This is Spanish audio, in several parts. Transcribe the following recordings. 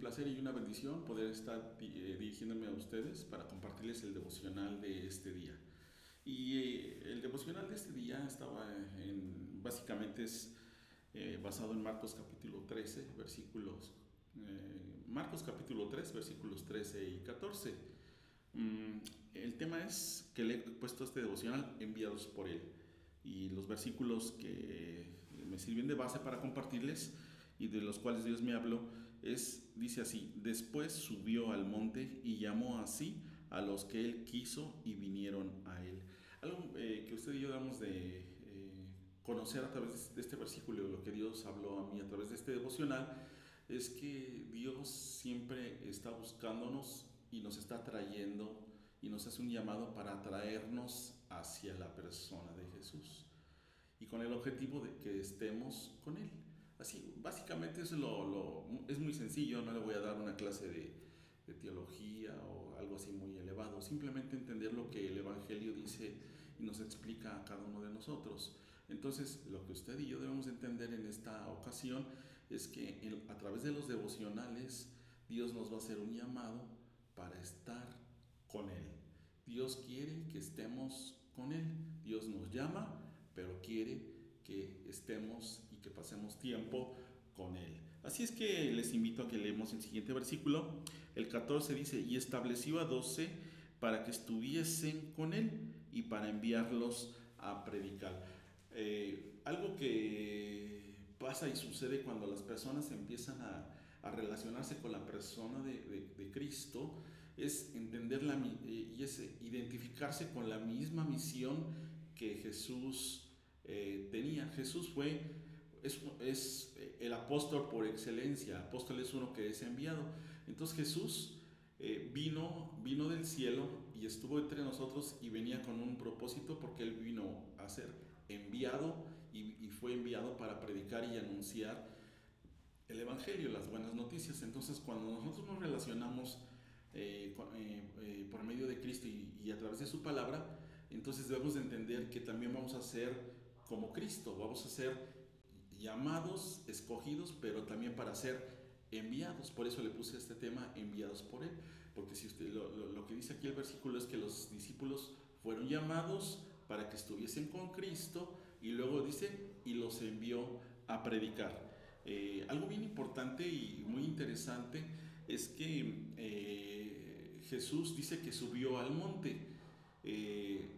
placer y una bendición poder estar eh, dirigiéndome a ustedes para compartirles el devocional de este día. Y eh, el devocional de este día estaba en, básicamente es eh, basado en Marcos capítulo 13, versículos, Marcos capítulo 3, versículos 13 y 14. Mm, el tema es que le he puesto este devocional enviados por él. Y los versículos que me sirven de base para compartirles y de los cuales Dios me habló, es, dice así, después subió al monte y llamó así a los que él quiso y vinieron a él. Algo eh, que usted y yo damos de eh, conocer a través de este versículo, lo que Dios habló a mí a través de este devocional, es que Dios siempre está buscándonos y nos está trayendo y nos hace un llamado para atraernos hacia la persona de Jesús y con el objetivo de que estemos con Él. Así, básicamente es, lo, es muy sencillo, no le voy a dar una clase de, de, teología o algo así muy elevado, simplemente entender lo que el Evangelio dice y nos explica a cada uno de nosotros. Entonces, lo que usted y yo debemos entender en esta ocasión es que a través de los devocionales, Dios nos va a hacer un llamado para estar con Él. Dios quiere que estemos con Él. Dios nos llama, pero quiere que estemos que pasemos tiempo con Él. Así es que les invito a que leemos el siguiente versículo. El 14 dice, y estableció a doce para que estuviesen con Él y para enviarlos a predicar. Eh, algo que pasa y sucede cuando las personas empiezan a, relacionarse con la persona de, Cristo es entender la, eh, y es identificarse con la misma misión que Jesús eh, tenía. Jesús fue, es, es, eh, el apóstol por excelencia, apóstol es uno que es enviado. Entonces Jesús eh, vino, vino del cielo y estuvo entre nosotros y venía con un propósito porque él vino a ser enviado y, fue enviado para predicar y anunciar el Evangelio, las buenas noticias. Entonces cuando nosotros nos relacionamos por medio de Cristo y, y, a través de su palabra, entonces debemos de entender que también vamos a ser como Cristo. Vamos a ser llamados, escogidos, pero también para ser enviados. Por eso le puse este tema, enviados por Él. Porque si usted, lo, que dice aquí el versículo es que los discípulos fueron llamados para que estuviesen con Cristo y luego dice, y los envió a predicar. Eh, algo bien importante y muy interesante es que eh, Jesús dice que subió al monte. Eh,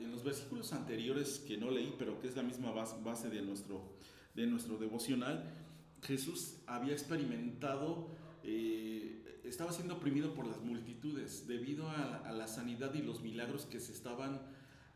en los versículos anteriores que no leí, pero que es la misma base de nuestro, de nuestro devocional, Jesús había experimentado, eh, estaba siendo oprimido por las multitudes debido a, la sanidad y los milagros que se estaban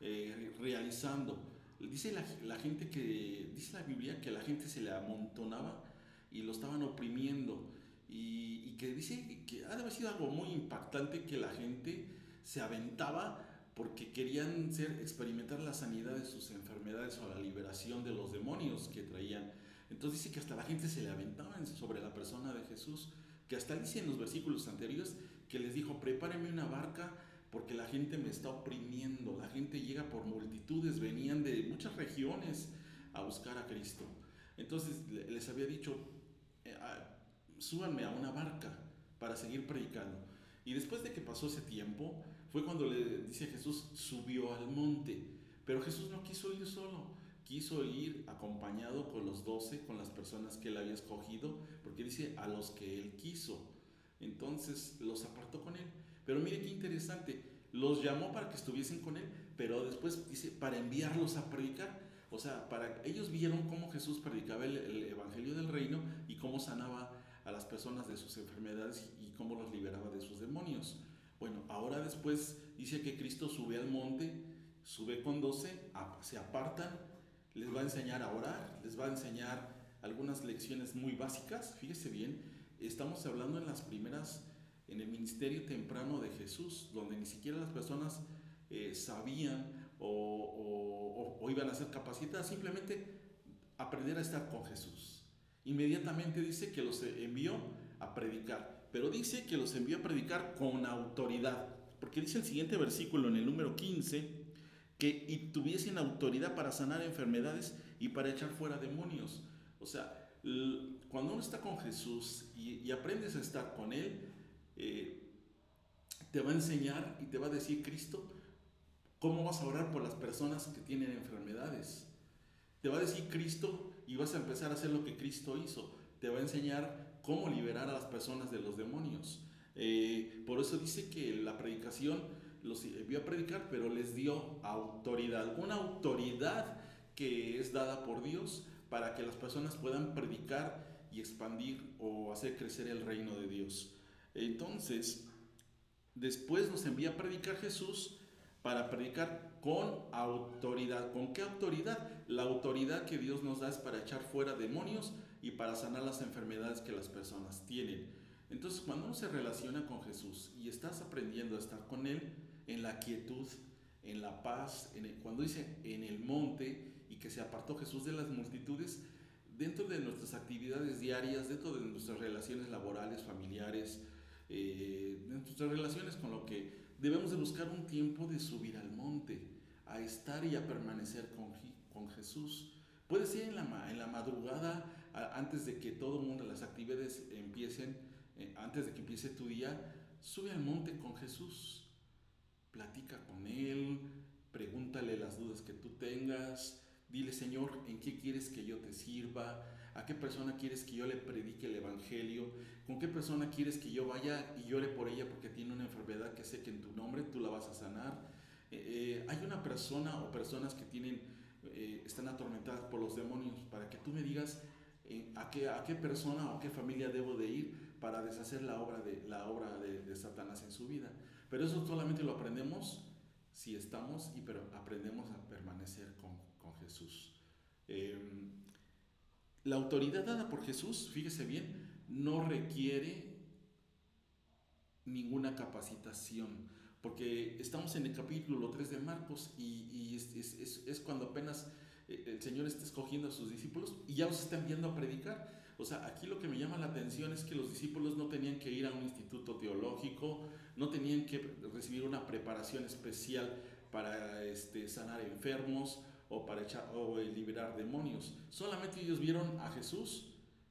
eh, realizando. Dice la, gente que, dice la Biblia que la gente se le amontonaba y lo estaban oprimiendo. Y, y que dice que ha sido algo muy impactante que la gente se aventaba porque querían ser, experimentar la sanidad de sus enfermedades o la liberación de los demonios que traían. Entonces dice que hasta la gente se le aventaba sobre la persona de Jesús, que hasta dice en los versículos anteriores que les dijo, prepárenme una barca porque la gente me está oprimiendo, la gente llega por multitudes, venían de muchas regiones a buscar a Cristo. Entonces les había dicho, eh, ah, súbanme a una barca para seguir predicando. Y después de que pasó ese tiempo, fue cuando le dice Jesús, subió al monte. Pero Jesús no quiso ir solo, quiso ir acompañado con los doce, con las personas que él había escogido, porque dice a los que él quiso. Entonces los apartó con él. Pero mire qué interesante, los llamó para que estuviesen con él, pero después dice para enviarlos a predicar. O sea, para ellos vieron cómo Jesús predicaba el, el evangelio del reino y cómo sanaba a las personas de sus enfermedades y cómo los liberaba de sus demonios. Bueno, ahora después dice que Cristo sube al monte, sube con doce, se apartan, les va a enseñar a orar, les va a enseñar algunas lecciones muy básicas. Fíjese bien, estamos hablando en las primeras, en el ministerio temprano de Jesús, donde ni siquiera las personas eh, sabían o, o iban a ser capacitadas, simplemente aprender a estar con Jesús. Inmediatamente dice que los envió a predicar, pero dice que los envió a predicar con autoridad, porque dice el siguiente versículo en el número 15, que tuviesen autoridad para sanar enfermedades y para echar fuera demonios. O sea, cuando uno está con Jesús y, aprendes a estar con Él, eh, te va a enseñar y te va a decir Cristo cómo vas a orar por las personas que tienen enfermedades. Te va a decir Cristo y vas a empezar a hacer lo que Cristo hizo. Te va a enseñar cómo liberar a las personas de los demonios. Eh, por eso dice que la predicación los vio a predicar, pero les dio autoridad. Una autoridad que es dada por Dios para que las personas puedan predicar y expandir o hacer crecer el reino de Dios. Entonces, después nos envía a predicar Jesús para predicar con autoridad. ¿Con qué autoridad? La autoridad que Dios nos da es para echar fuera demonios y para sanar las enfermedades que las personas tienen. Entonces, cuando uno se relaciona con Jesús y estás aprendiendo a estar con Él en la quietud, en la paz, en cuando dice en el monte y que se apartó Jesús de las multitudes, dentro de nuestras actividades diarias, dentro de nuestras relaciones laborales, familiares, eh, de nuestras relaciones con lo que debemos de buscar un tiempo de subir al monte, a estar y a permanecer con, con Jesús. Puede ser en la, en la madrugada, antes de que todo mundo, las actividades empiecen, eh, antes de que empiece tu día, sube al monte con Jesús, platica con Él, pregúntale las dudas que tú tengas, dile Señor, ¿en qué quieres que yo te sirva? ¿A qué persona quieres que yo le predique el Evangelio? ¿Con qué persona quieres que yo vaya y llore por ella porque tiene una enfermedad que sé que en tu nombre tú la vas a sanar? Eh, eh, hay una persona o personas que tienen, están atormentadas por los demonios para que tú me digas a, qué, a qué persona o qué familia debo de ir para deshacer la obra de, la obra de, Satanás en su vida. Pero eso solamente lo aprendemos si estamos y pero aprendemos a permanecer con, con Jesús. Em, la autoridad dada por Jesús, fíjese bien, no requiere ninguna capacitación, porque estamos en el capítulo 3 de Marcos y, es, cuando apenas eh, el Señor está escogiendo a sus discípulos y ya los está enviando a predicar. O sea, aquí lo que me llama la atención es que los discípulos no tenían que ir a un instituto teológico, no tenían que recibir una preparación especial para este, sanar enfermos o para echar, o liberar demonios. Solamente ellos vieron a Jesús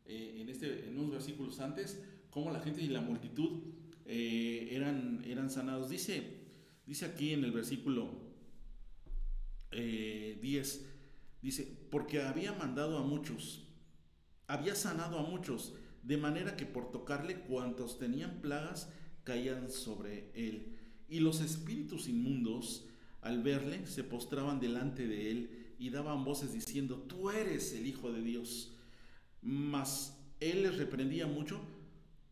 eh, en, este, en unos versículos antes, cómo la gente y la multitud eh, eran, eran sanados. Dice, dice aquí en el versículo 10, eh, dice, porque había mandado a muchos había sanado a muchos, de manera que por tocarle cuantos tenían plagas caían sobre él. Y los espíritus inmundos, al verle, se postraban delante de él y daban voces diciendo, tú eres el Hijo de Dios. Mas él les reprendía mucho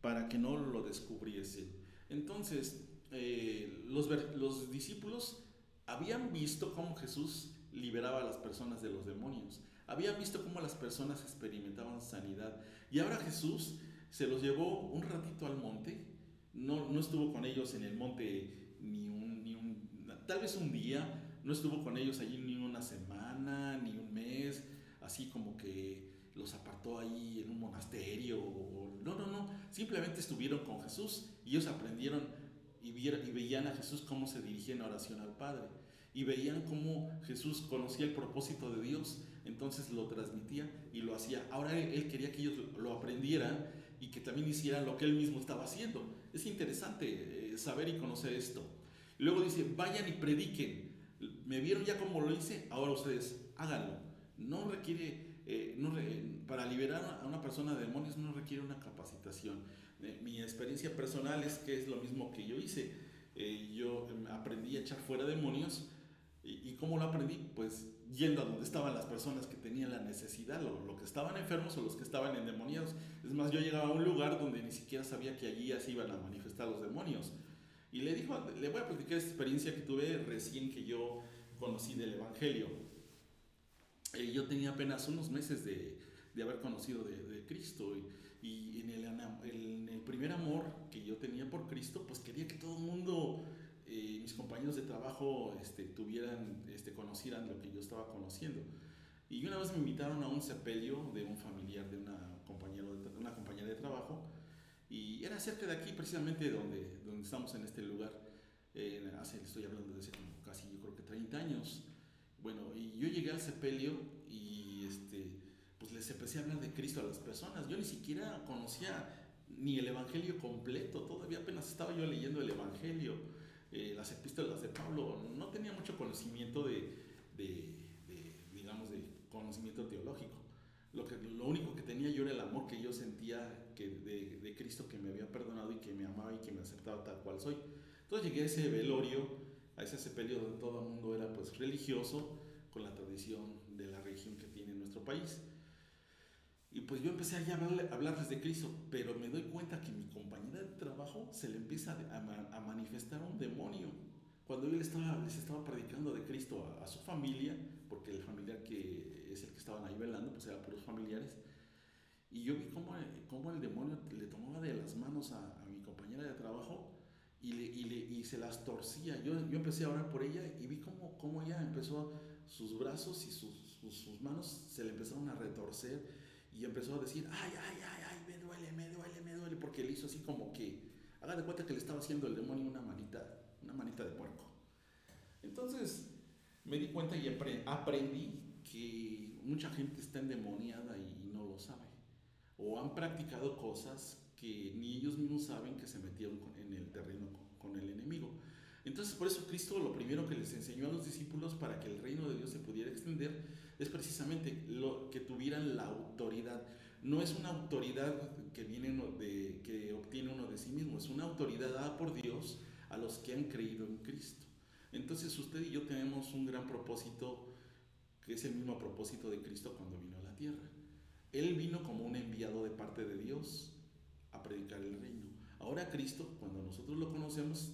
para que no lo descubriesen. Entonces, eh, los, los discípulos habían visto cómo Jesús liberaba a las personas de los demonios habían visto cómo las personas experimentaban sanidad. Y ahora Jesús se los llevó un ratito al monte. No, no estuvo con ellos en el monte ni un, ni un, tal vez un día. No estuvo con ellos allí ni una semana, ni un mes. Así como que los apartó ahí en un monasterio. no, no, no. Simplemente estuvieron con Jesús y ellos aprendieron y, y veían a Jesús cómo se dirigía en oración al Padre. Y veían cómo Jesús conocía el propósito de Dios entonces lo transmitía y lo hacía. Ahora él, quería que ellos lo aprendieran y que también hicieran lo que él mismo estaba haciendo. Es interesante eh, saber y conocer esto. Luego dice, vayan y prediquen. Me vieron ya como lo hice, ahora ustedes háganlo. No requiere, eh, no para liberar a una persona de demonios no requiere una capacitación. Eh, mi experiencia personal es que es lo mismo que yo hice. yo em, aprendí a echar fuera demonios ¿Y, ¿Y, cómo lo aprendí? Pues yendo a donde estaban las personas que tenían la necesidad, lo, lo, que estaban enfermos o los que estaban endemoniados. Es más, yo llegaba a un lugar donde ni siquiera sabía que allí así iban a manifestar los demonios. Y le dijo, le voy a platicar esta experiencia que tuve recién que yo conocí del Evangelio. Eh, yo tenía apenas unos meses de, de haber conocido de, de Cristo y, y en, el, en el primer amor que yo tenía por Cristo, pues quería que todo el mundo eh, mis compañeros de trabajo este, tuvieran, este, conocieran lo que yo estaba conociendo. Y una vez me invitaron a un sepelio de un familiar de una, compañero de, una compañera de trabajo y era cerca de aquí precisamente donde, donde estamos en este lugar. Eh, hace, estoy hablando de hace casi yo creo que 30 años. Bueno, y yo llegué al sepelio y este, pues les empecé a hablar de Cristo a las personas. Yo ni siquiera conocía ni el Evangelio completo, todavía apenas estaba yo leyendo el Evangelio, eh, las epístolas de Pablo, no tenía mucho conocimiento de, de, digamos, de conocimiento teológico. Lo, que, lo único que tenía yo era el amor que yo sentía que de, de Cristo que me había perdonado y que me amaba y que me aceptaba tal cual soy. Entonces llegué a ese velorio, a ese sepelio donde todo el mundo era pues religioso, con la tradición de la religión que tiene nuestro país. Y pues yo empecé a hablarles de Cristo, pero me doy cuenta que mi compañera de trabajo se le empieza a, manifestar un demonio. Cuando yo les estaba, les estaba predicando de Cristo a, su familia, porque el familiar que es el que estaban ahí velando, pues eran puros familiares, y yo vi cómo, cómo el demonio le tomaba de las manos a, mi compañera de trabajo y, le, y, le, y, se las torcía. Yo, yo empecé a orar por ella y vi cómo, cómo ella empezó, sus brazos y sus, sus, sus manos se le empezaron a retorcer y empezó a decir, ay, ay, ay, ay, me duele, me duele, me duele, porque le hizo así como que, haga de cuenta que le estaba haciendo el demonio una manita, una manita de puerco. Entonces me di cuenta y aprendí que mucha gente está endemoniada y no lo sabe. O han practicado cosas que ni ellos mismos saben que se metieron en el terreno con el enemigo. Entonces por eso Cristo lo primero que les enseñó a los discípulos para que el reino de Dios se pudiera extender es precisamente lo que tuvieran la autoridad. No es una autoridad que viene de que obtiene uno de sí mismo, es una autoridad dada por Dios a los que han creído en Cristo. Entonces usted y yo tenemos un gran propósito que es el mismo propósito de Cristo cuando vino a la tierra. Él vino como un enviado de parte de Dios a predicar el reino. Ahora Cristo, cuando nosotros lo conocemos,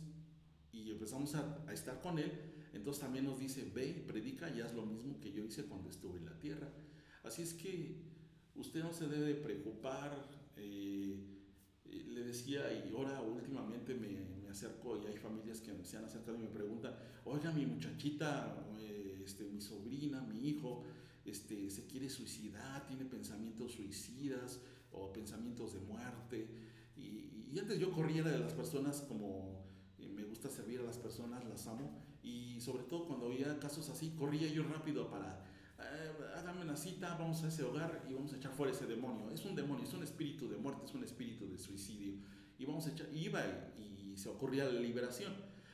y empezamos a, estar con Él, entonces también nos dice, ve y predica y haz lo mismo que yo hice cuando estuve en la tierra. Así es que usted no se debe preocupar. Eh, eh, le decía, y ahora últimamente me, me, acerco y hay familias que se han acercado y me preguntan, oiga, mi muchachita, eh, este, mi sobrina, mi hijo, este, se quiere suicidar, tiene pensamientos suicidas o pensamientos de muerte. Y, y antes yo corriera de las personas como gusta servir a las personas, las amo y sobre todo cuando había casos así, corría yo rápido para, eh, hágame una cita, vamos a ese hogar y vamos a echar fuera ese demonio. Es un demonio, es un espíritu de muerte, es un espíritu de suicidio. Y vamos a echar, iba y, se ocurría la liberación.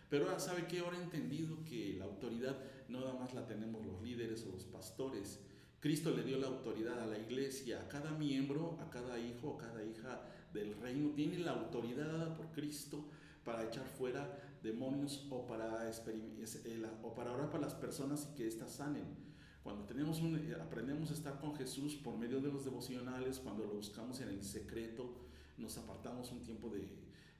Pero ahora sabe que ahora he entendido que la autoridad no nada más la tenemos los líderes o los pastores. Cristo le dio la autoridad a la iglesia, a cada miembro, a cada hijo, a cada hija del reino. Tiene la autoridad dada por Cristo para echar fuera demonios o para, o para orar para las personas y que éstas sanen. Cuando tenemos un, eh, aprendemos a estar con Jesús por medio de los devocionales, cuando lo buscamos en el secreto, nos apartamos un tiempo de,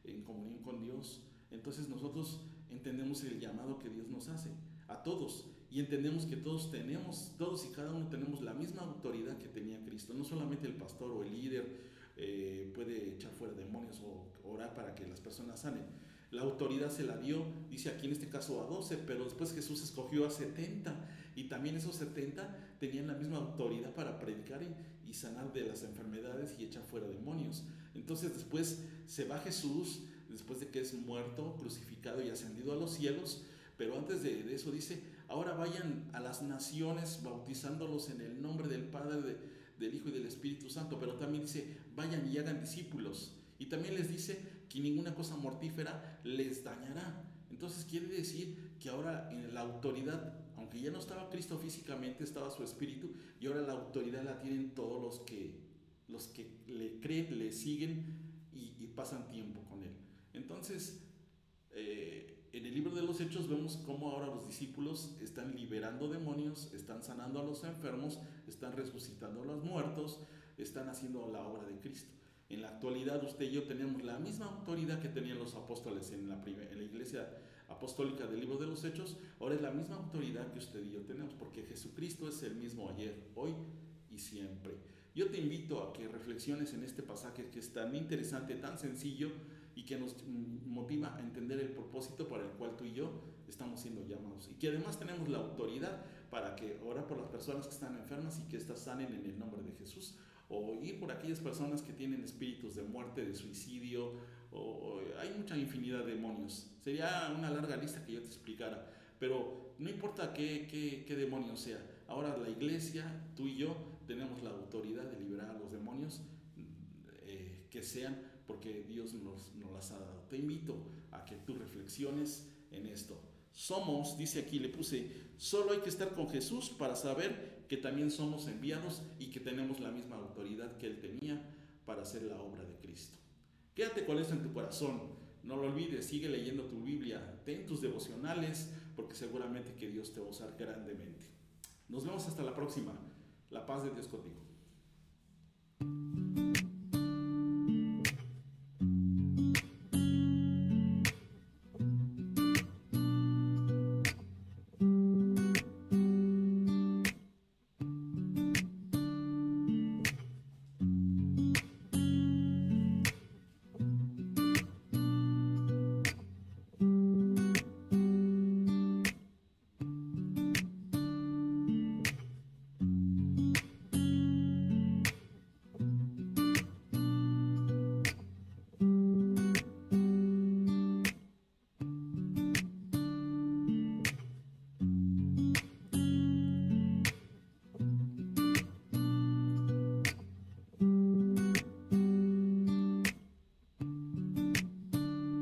en comunión con Dios, entonces nosotros entendemos el llamado que Dios nos hace a todos y entendemos que todos tenemos, todos y cada uno tenemos la misma autoridad que tenía Cristo, no solamente el pastor o el líder eh, puede echar fuera demonios o orar para que las personas sanen. La autoridad se la dio, dice aquí en este caso a 12, pero después Jesús escogió a 70 y también esos 70 tenían la misma autoridad para predicar y, sanar de las enfermedades y echar fuera demonios. Entonces después se va Jesús, después de que es muerto, crucificado y ascendido a los cielos, pero antes de, eso dice, ahora vayan a las naciones bautizándolos en el nombre del Padre, de, del Hijo y del Espíritu Santo, pero también dice, vayan y hagan discípulos. Y también les dice que ninguna cosa mortífera les dañará. Entonces quiere decir que ahora en la autoridad, aunque ya no estaba Cristo físicamente, estaba su espíritu, y ahora la autoridad la tienen todos los que, los que le creen, le siguen y, pasan tiempo con él. Entonces, eh, en el libro de los Hechos vemos cómo ahora los discípulos están liberando demonios, están sanando a los enfermos, están resucitando a los muertos, están haciendo la obra de Cristo. En la actualidad usted y yo tenemos la misma autoridad que tenían los apóstoles en la, iglesia apostólica del libro de los Hechos, ahora es la misma autoridad que usted y yo tenemos, porque Jesucristo es el mismo ayer, hoy y siempre. Yo te invito a que reflexiones en este pasaje que es tan interesante, tan sencillo, y que nos motiva a entender el propósito para el cual tú y yo estamos siendo llamados. Y que además tenemos la autoridad para que orar por las personas que están enfermas y que éstas sanen en el nombre de Jesús. O ir por aquellas personas que tienen espíritus de muerte, de suicidio, o, hay mucha infinidad de demonios. Sería una larga lista que yo te explicara. Pero no importa qué, demonio sea. Ahora la iglesia, tú y yo, tenemos la autoridad de liberar a los demonios eh, que sean porque Dios nos, nos las ha dado. Te invito a que tú reflexiones en esto. Somos, dice aquí, le puse, solo hay que estar con Jesús para saber que también somos enviados y que tenemos la misma autoridad que Él tenía para hacer la obra de Cristo. Quédate con esto en tu corazón. No lo olvides, sigue leyendo tu Biblia, ten tus devocionales, porque seguramente que Dios te va a usar grandemente. Nos vemos hasta la próxima. La paz de Dios contigo.